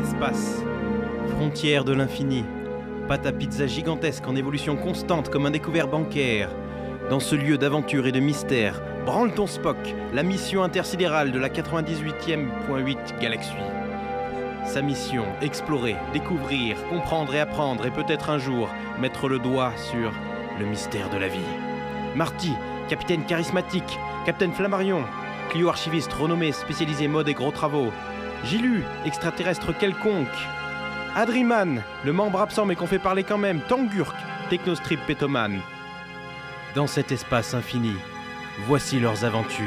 L'espace, frontière de l'infini, pâte à pizza gigantesque en évolution constante comme un découvert bancaire. Dans ce lieu d'aventure et de mystère, branle ton Spock, la mission intersidérale de la 98e.8 galaxie. Sa mission, explorer, découvrir, comprendre et apprendre et peut-être un jour mettre le doigt sur le mystère de la vie. Marty, capitaine charismatique, capitaine Flammarion, Clio archiviste renommé spécialisé mode et gros travaux. Gilu, extraterrestre quelconque. Adriman, le membre absent mais qu'on fait parler quand même. Tangurk, technostrip pétoman. Dans cet espace infini, voici leurs aventures.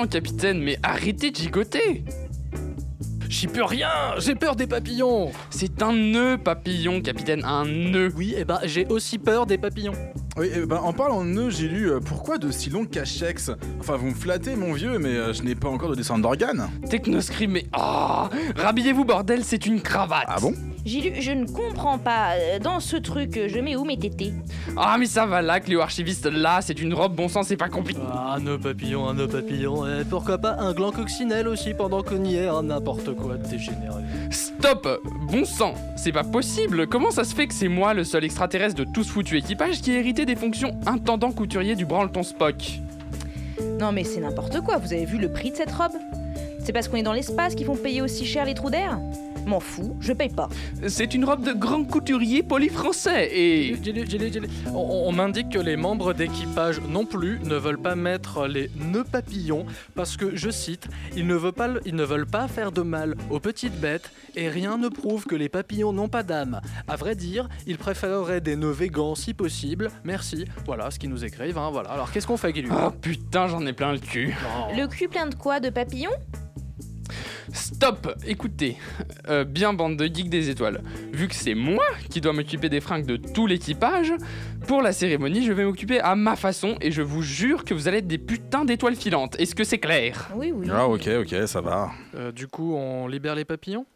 Sang, capitaine, mais arrêtez de gigoter J'y peux rien, j'ai peur des papillons. C'est un nœud papillon, capitaine, un nœud. Oui, et bah j'ai aussi peur des papillons. Oui, eh ben, en parlant de nœuds, j'ai lu euh, pourquoi de si longs cachex? Enfin, vous me flattez, mon vieux, mais euh, je n'ai pas encore de descente d'organes. Technoscrime, mais ah Rhabillez-vous, bordel, c'est une cravate Ah bon? J'ai lu, je ne comprends pas. euh, Dans ce truc, euh, je mets où mes tétés Ah, mais ça va là, Cléo Archiviste, là, c'est une robe, bon sang, c'est pas compliqué. Ah, un nœud papillon, un nœud papillon. Et pourquoi pas un gland coccinelle aussi pendant qu'on y est, hein, n'importe quoi de dégénéré. Stop Bon sang C'est pas possible Comment ça se fait que c'est moi, le seul extraterrestre de tout ce foutu équipage, qui ai hérité des fonctions intendant couturier du branleton Spock? Non mais c'est n'importe quoi, vous avez vu le prix de cette robe? C'est parce qu'on est dans l'espace qu'ils font payer aussi cher les trous d'air? M'en fous, je paye pas. C'est une robe de grand couturier polyfrançais et... On, on m'indique que les membres d'équipage non plus ne veulent pas mettre les nœuds papillons parce que, je cite, ils ne, veulent pas, le- ils ne veulent pas faire de mal aux petites bêtes et rien ne prouve que les papillons n'ont pas d'âme. À vrai dire, ils préféreraient des nœuds végans si possible. Merci. Voilà ce qu'ils nous écrivent. hein, voilà. Alors qu'est-ce qu'on fait, Gilu Oh putain, j'en ai plein le cul. Non. Le cul plein de quoi? De papillons? Stop Écoutez, euh, bien bande de geeks des étoiles. Vu que c'est moi qui dois m'occuper des fringues de tout l'équipage, pour la cérémonie, je vais m'occuper à ma façon et je vous jure que vous allez être des putains d'étoiles filantes. Est-ce que c'est clair? Oui, oui. Ah, ok, ok, ça va. Euh, du coup, on libère les papillons?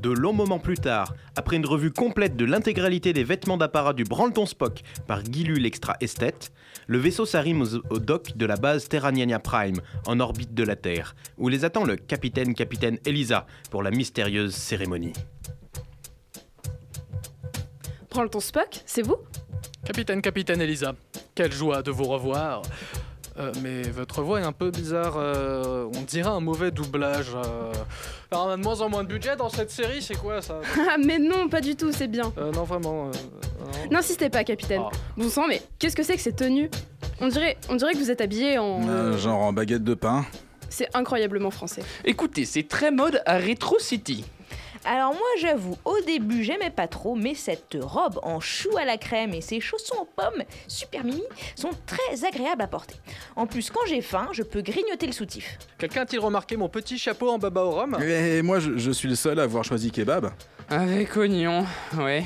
De longs moments plus tard, après une revue complète de l'intégralité des vêtements d'apparat du Branleton Spock par Gilu l'extra esthète, le vaisseau s'arrime aux, aux docks de la base Terraniania Prime, en orbite de la Terre, où les attend le capitaine capitaine Elisa pour la mystérieuse cérémonie. Prends le ton Spock, c'est vous? Capitaine, capitaine Elisa, quelle joie de vous revoir. Euh, mais votre voix est un peu bizarre, euh, on dirait un mauvais doublage. euh. Alors, on a de moins en moins de budget dans cette série, c'est quoi ça Ah mais non, pas du tout, c'est bien. Euh, Non, vraiment. euh, non. N'insistez pas, capitaine. Ah. Bon sang, mais qu'est-ce que c'est que ces tenues on dirait, on dirait que vous êtes habillé en... Euh, genre en baguette de pain. C'est incroyablement français. Écoutez, c'est très mode à Retro City. Alors moi j'avoue, au début j'aimais pas trop, mais cette robe en chou à la crème et ces chaussons aux pommes, super mimi, sont très agréables à porter. En plus quand j'ai faim, je peux grignoter le soutif. Quelqu'un a-t-il remarqué mon petit chapeau en baba au rhum? Et moi, je, je suis le seul à avoir choisi kebab. Avec oignon, ouais.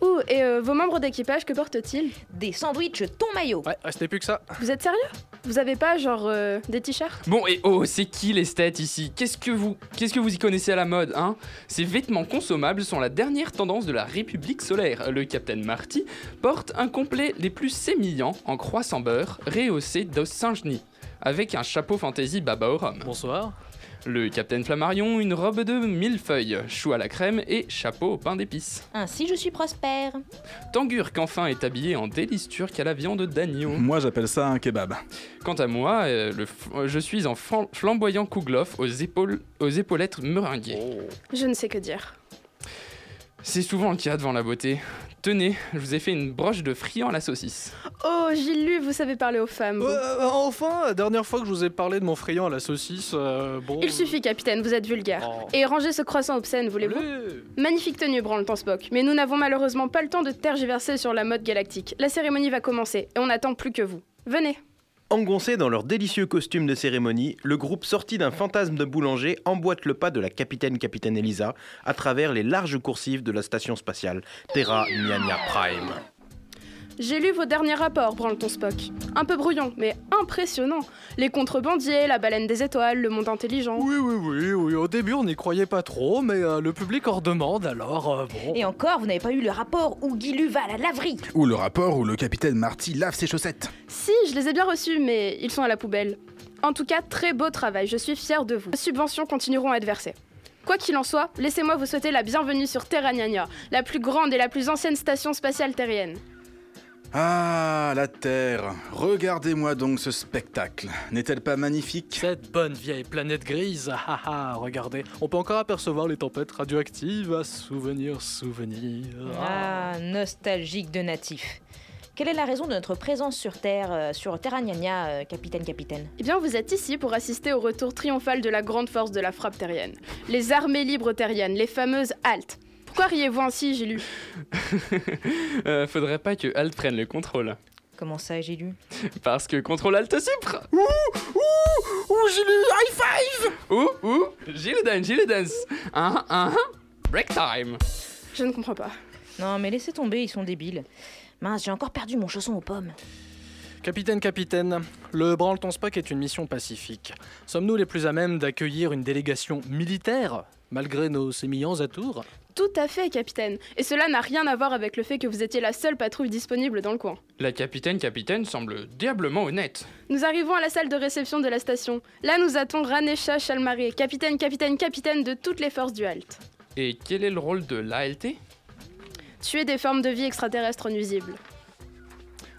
Ouh, et euh, vos membres d'équipage, que portent-ils? Des sandwichs ton maillot. Ouais, restait plus que ça. Vous êtes sérieux? Vous avez pas, genre, euh, des t-shirts? Bon, et oh, c'est qui l'esthète ici? Qu'est-ce que vous qu'est-ce que vous y connaissez à la mode, hein? Ces vêtements consommables sont la dernière tendance de la République solaire. Le Capitaine Marty porte un complet les plus sémillants en croissant beurre, rehaussé d'os Saint-Genis, avec un chapeau fantaisie baba au rhum. Bonsoir. Le Capitaine Flammarion, une robe de millefeuille, chou à la crème et chapeau au pain d'épices. Ainsi je suis prospère. Tangur, qu'enfin est habillé en délice turque à la viande d'agneau. Moi, j'appelle ça un kebab. Quant à moi, euh, le f- euh, je suis en flam- flamboyant kouglof aux, épaules, aux épaulettes meringuées. Je ne sais que dire. C'est souvent le cas devant la beauté. Tenez, je vous ai fait une broche de friand à la saucisse. Oh, Gilles Lu, vous savez parler aux femmes. vous. Euh, enfin, la dernière fois que je vous ai parlé de mon friand à la saucisse, euh, bon... Il suffit, capitaine, vous êtes vulgaire. Oh. Et rangez ce croissant obscène, voulez-vous. Magnifique tenue, Branleton Spock, mais nous n'avons malheureusement pas le temps de tergiverser sur la mode galactique. La cérémonie va commencer, et on n'attend plus que vous. Venez. Engoncés dans leurs délicieux costumes de cérémonie, le groupe sorti d'un fantasme de boulanger emboîte le pas de la capitaine capitaine Elisa à travers les larges coursives de la station spatiale Terra Niania Prime. J'ai lu vos derniers rapports, Branleton Spock. Un peu brouillon, mais impressionnant. Les contrebandiers, la baleine des étoiles, le monde intelligent. Oui, oui, oui, oui. Au début, on n'y croyait pas trop, mais euh, le public en demande, alors euh, bon. Et encore, vous n'avez pas eu le rapport où Guy Lu va à la laverie. Ou le rapport où le capitaine Marty lave ses chaussettes. Si, je les ai bien reçus, mais ils sont à la poubelle. En tout cas, très beau travail, je suis fière de vous. Les subventions continueront à être versées. Quoi qu'il en soit, laissez-moi vous souhaiter la bienvenue sur Terra Niania, la plus grande et la plus ancienne station spatiale terrienne. Ah, la Terre. Regardez-moi donc ce spectacle. N'est-elle pas magnifique? Cette bonne vieille planète grise, ah ah ah, regardez, on peut encore apercevoir les tempêtes radioactives, à souvenir, souvenir. Ah, nostalgique de natif. Quelle est la raison de notre présence sur Terre, euh, sur Terra euh, capitaine, capitaine? Eh bien, vous êtes ici pour assister au retour triomphal de la grande force de la frappe terrienne. Les armées libres terriennes, les fameuses haltes. Pourquoi riez-vous ainsi, j'ai lu Euh, faudrait pas que Alt prenne le contrôle. Comment ça, j'ai lu? Parce que contrôle Alt Supre Ouh, j'ai le high five Ouh, ouh Gilles dance, Gilles dance Hein, hein, break time Je ne comprends pas. Non, mais laissez tomber, ils sont débiles. Mince, j'ai encore perdu mon chausson aux pommes. Capitaine, capitaine, le Branleton Spock est une mission pacifique. Sommes-nous les plus à même d'accueillir une délégation militaire, malgré nos sémillants atours? Tout à fait, capitaine. Et cela n'a rien à voir avec le fait que vous étiez la seule patrouille disponible dans le coin. La capitaine capitaine semble diablement honnête. Nous arrivons à la salle de réception de la station. Là, nous attendons Ranesha Chalmaré, capitaine, capitaine, capitaine de toutes les forces du HALT. Et quel est le rôle de l'ALT Tuer des formes de vie extraterrestres nuisibles.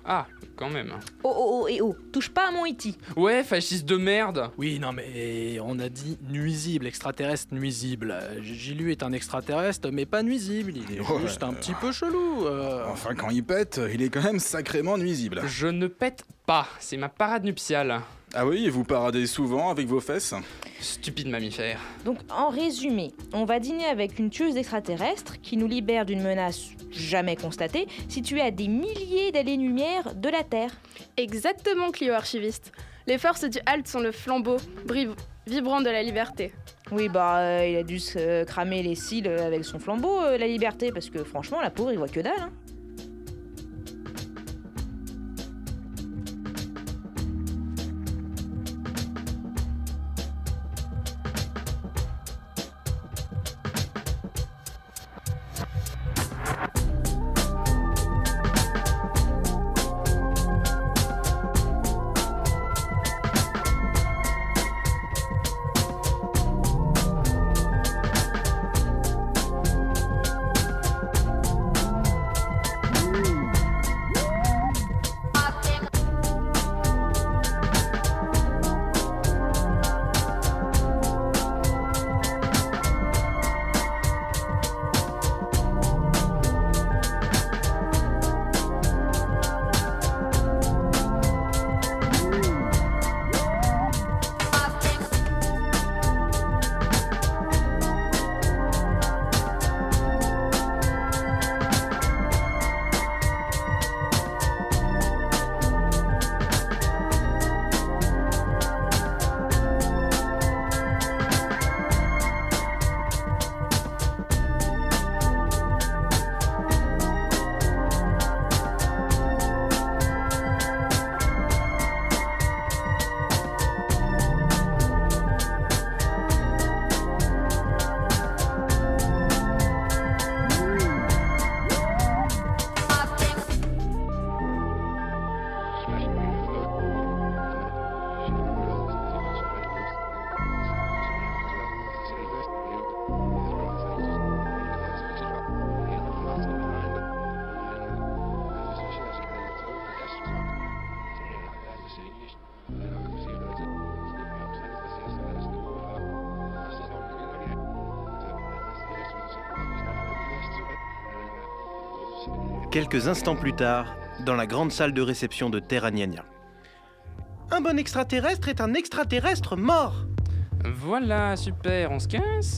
Ah, quand même. Oh, oh, oh, et oh, touche pas à mon iti. Ouais, fasciste de merde Oui, non, mais on a dit nuisible, extraterrestre nuisible. Gilu est un extraterrestre, mais pas nuisible. Il est Ouais. juste un petit peu chelou. euh. Enfin, quand il pète, il est quand même sacrément nuisible. Je ne pète pas, c'est ma parade nuptiale. Ah oui, et vous paradez souvent avec vos fesses Stupide mammifère. Donc, en résumé, on va dîner avec une tueuse extraterrestre qui nous libère d'une menace jamais constatée, située à des milliers d'années-lumière de la Terre. Exactement, Clio archiviste. Les forces du HALT sont le flambeau vibrant de la liberté. Oui, bah, euh, il a dû se euh, cramer les cils avec son flambeau, euh, la liberté, parce que franchement, la pauvre, il voit que dalle. hein. Quelques instants plus tard, dans la grande salle de réception de Terra Niania. Un bon extraterrestre est un extraterrestre mort Voilà, super, on se casse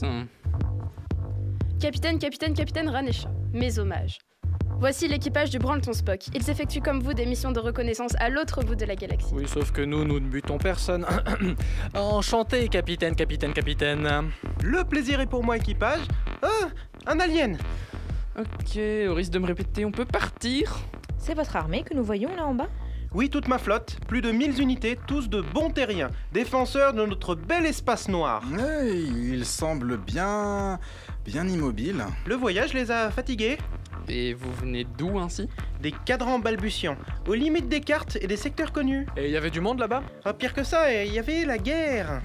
Capitaine, capitaine, capitaine Ranesha, mes hommages. Voici l'équipage du Branleton Spock. Ils effectuent comme vous des missions de reconnaissance à l'autre bout de la galaxie. Oui, sauf que nous, nous ne butons personne. Enchanté, capitaine, capitaine, capitaine. Le plaisir est pour moi, équipage. Ah Un alien Ok, au risque de me répéter, on peut partir C'est votre armée que nous voyons là en bas? Oui, toute ma flotte, plus de 1000 unités, tous de bons terriens, défenseurs de notre bel espace noir. Ouais, il semble bien. bien immobile. Le voyage les a fatigués Et vous venez d'où ainsi? Des cadrans balbutiants, aux limites des cartes et des secteurs connus. Et il y avait du monde là-bas? Ah, pire que ça, il y avait la guerre.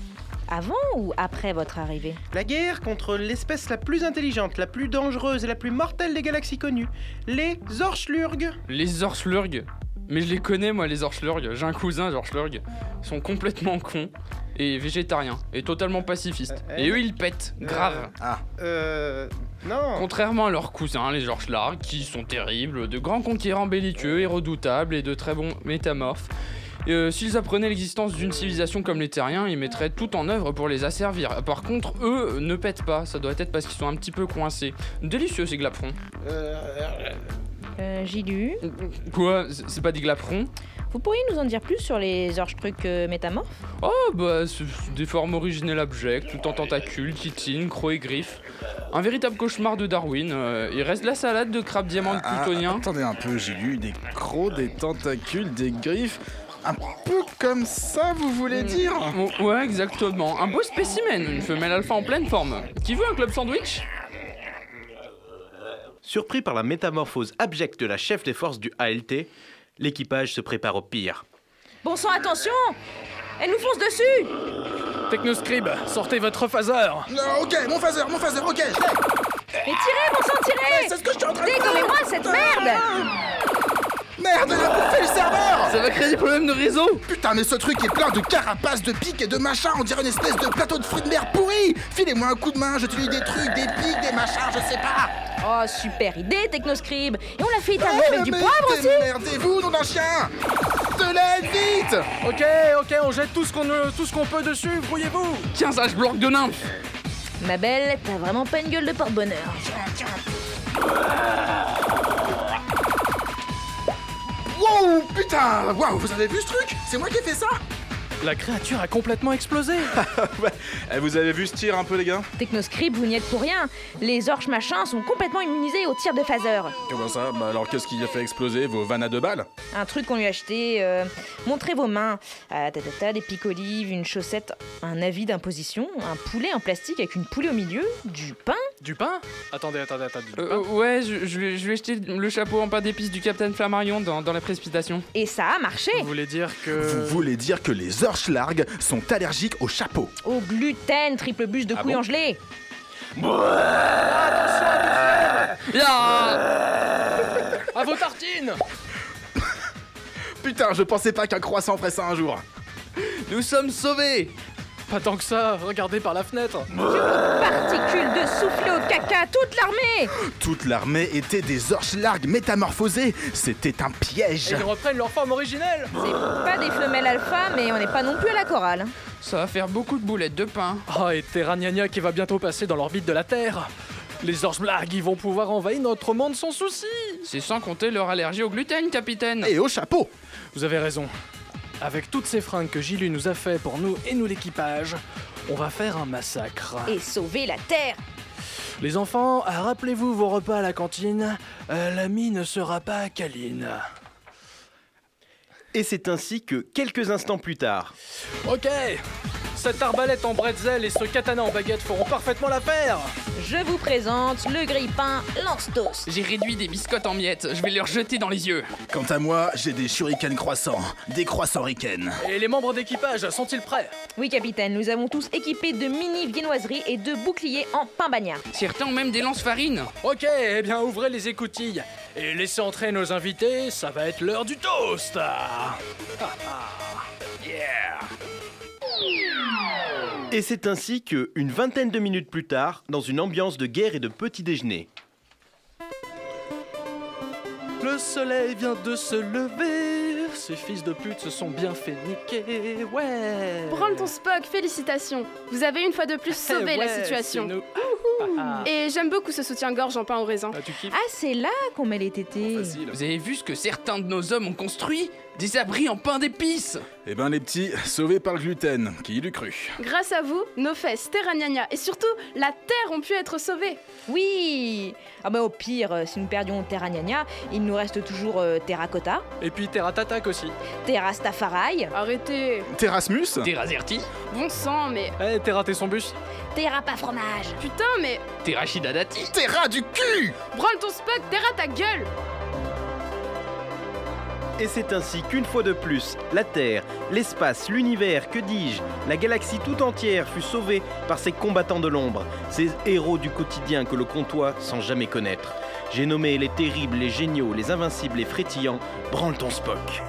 Avant ou après votre arrivée La guerre contre l'espèce la plus intelligente, la plus dangereuse et la plus mortelle des galaxies connues, les Zorchlurg. Les Orslurg Mais je les connais, moi, les Orslurg. J'ai un cousin, Orslurg. Ils sont complètement cons et végétariens et totalement pacifistes. Euh, Et eux, ils pètent, grave. Ah, Euh. Non. Contrairement à leurs cousins, les Orslurg, qui sont terribles, de grands conquérants belliqueux et redoutables et de très bons métamorphes. Euh, S'ils apprenaient l'existence d'une civilisation comme les terriens, ils mettraient tout en œuvre pour les asservir. Par contre, eux ne pètent pas, ça doit être parce qu'ils sont un petit peu coincés. Délicieux ces glaperons. euh, Gilu, Quoi? C'est pas des glaperons? Vous pourriez nous en dire plus sur les orge-trucs euh, métamorphes? Oh bah, des formes originelles abjectes, tout en tentacules, titines, crocs et griffes. Un véritable cauchemar de Darwin. euh, il reste la salade de crabe diamant ah, plutonien. attendez un peu, j'ai lu des crocs, des tentacules, des griffes. Un peu comme ça, vous voulez dire Oh, ouais, exactement. Un beau spécimen, une femelle alpha en pleine forme. Qui veut un club sandwich? Surpris par la métamorphose abjecte de la chef des forces du ALT, l'équipage se prépare au pire. Bon sang, attention Elle nous fonce dessus Technoscribe, sortez votre phaseur Non, ok, mon phaser, mon phaser, ok, je l'ai. Mais tirez, bon sang, tirez C'est ce que je suis en train de faire Dégommez-moi cette merde Merde, elle a bouffé le serveur. Ça va créer des problèmes de réseau. Putain, mais ce truc est plein de carapaces, de pics et de machins, on dirait une espèce de plateau de fruits de mer pourri. Filez-moi un coup de main, j'utilise des trucs, des pics, des machins, je sais pas. Oh, super idée, Technoscribe. Et on l'a fait Eh, avec du poivre aussi. Démerdez-vous, nom d'un chien. De l'aide, vite. Ok, ok, on jette tout ce qu'on euh, tout ce qu'on peut dessus, brouillez-vous. 15 âge bloc de nymphe Ma belle, t'as vraiment pas une gueule de porte-bonheur. Wow, putain Waouh, vous avez vu ce truc? C'est moi qui ai fait ça La créature a complètement explosé Eh, Vous avez vu ce tir un peu, les gars? Technoscribe, vous n'y êtes pour rien. Les orches machins sont complètement immunisés au tir de phaser. Comment ça Bah alors qu'est-ce qui a fait exploser vos vannes à deux balles? Un truc qu'on lui a acheté. euh, montrez vos mains. Ah, ta, ta, ta, des pics olives, une chaussette, un avis d'imposition, un poulet en plastique avec une poule au milieu, du pain. Du pain Attendez, attendez, attendez, du Euh, pain. Ouais, je, je vais, je vais jeter le chapeau en pain d'épices du Capitaine Flammarion dans, dans la précipitation. Et ça a marché. Vous voulez dire que... Vous voulez dire que les Orschlarg sont allergiques au chapeau. Au gluten, triple bûche de Ah couilles bon en gelée. À vos tartines. Putain, je pensais pas qu'un croissant ferait ça un jour. Nous sommes sauvés. Pas tant que ça, regardez par la fenêtre caca, toute l'armée Toute l'armée était des Orschlarg métamorphosés C'était un piège Et ils reprennent leur forme originelle C'est pas des femelles alpha, mais on n'est pas non plus à la chorale. Ça va faire beaucoup de boulettes de pain. Ah, et Terraniania qui va bientôt passer dans l'orbite de la Terre Les Orschblag, ils vont pouvoir envahir notre monde sans souci C'est sans compter leur allergie au gluten, capitaine. Et au chapeau Vous avez raison. Avec toutes ces fringues que Gilu nous a fait pour nous et nous l'équipage, on va faire un massacre. Et sauver la Terre Les enfants, rappelez-vous vos repas à la cantine. Euh, L'ami ne sera pas câline. Et c'est ainsi que, quelques instants plus tard, Ok Cette arbalète en bretzel et ce katana en baguette feront parfaitement l'affaire Je vous présente le grille-pain Lance-Toast. J'ai réduit des biscottes en miettes, je vais leur jeter dans les yeux. Quant à moi, j'ai des shurikens croissants, des croissants riken. Et les membres d'équipage sont-ils prêts? Oui, capitaine, nous avons tous équipé de mini viennoiseries et de boucliers en pain bagnard. Certains ont même des lance-farines. Ok, eh bien ouvrez les écoutilles et laissez entrer nos invités, ça va être l'heure du toast et c'est ainsi que, une vingtaine de minutes plus tard, dans une ambiance de guerre et de petit déjeuner, Le soleil vient de se lever, ces fils de pute se sont bien fait niquer, ouais Branle ton Spock, félicitations. Vous avez une fois de plus sauvé Eh la ouais, situation. c'est nous. Et j'aime beaucoup ce soutien-gorge en pain au raisin. ah, tu kiffes Ah, c'est là qu'on met les tétés. Vous avez vu ce que certains de nos hommes ont construit? Des abris en pain d'épices. Eh ben les petits, sauvés par le gluten, qui l'eût cru Grâce à vous, nos fesses, Terra et surtout la Terre ont pu être sauvées. Oui. Ah bah au pire, euh, si nous perdions Terra Gnagna, il nous reste toujours euh, Terracotta, Et puis Terra Tatak aussi. Terra Staffarai, Arrêtez. Terrasmus Terrazerti, Bon sang, mais... Eh, t'es raté son bus Terra pas fromage. Putain, mais... Terrachidadati, Terra du cul. Branle ton Spock, Terra ta gueule Et c'est ainsi qu'une fois de plus, la Terre, l'espace, l'univers, que dis-je, la galaxie tout entière fut sauvée par ces combattants de l'ombre, ces héros du quotidien que le comptoir sans jamais connaître. J'ai nommé les terribles, les géniaux, les invincibles, les frétillants, branle ton Spock.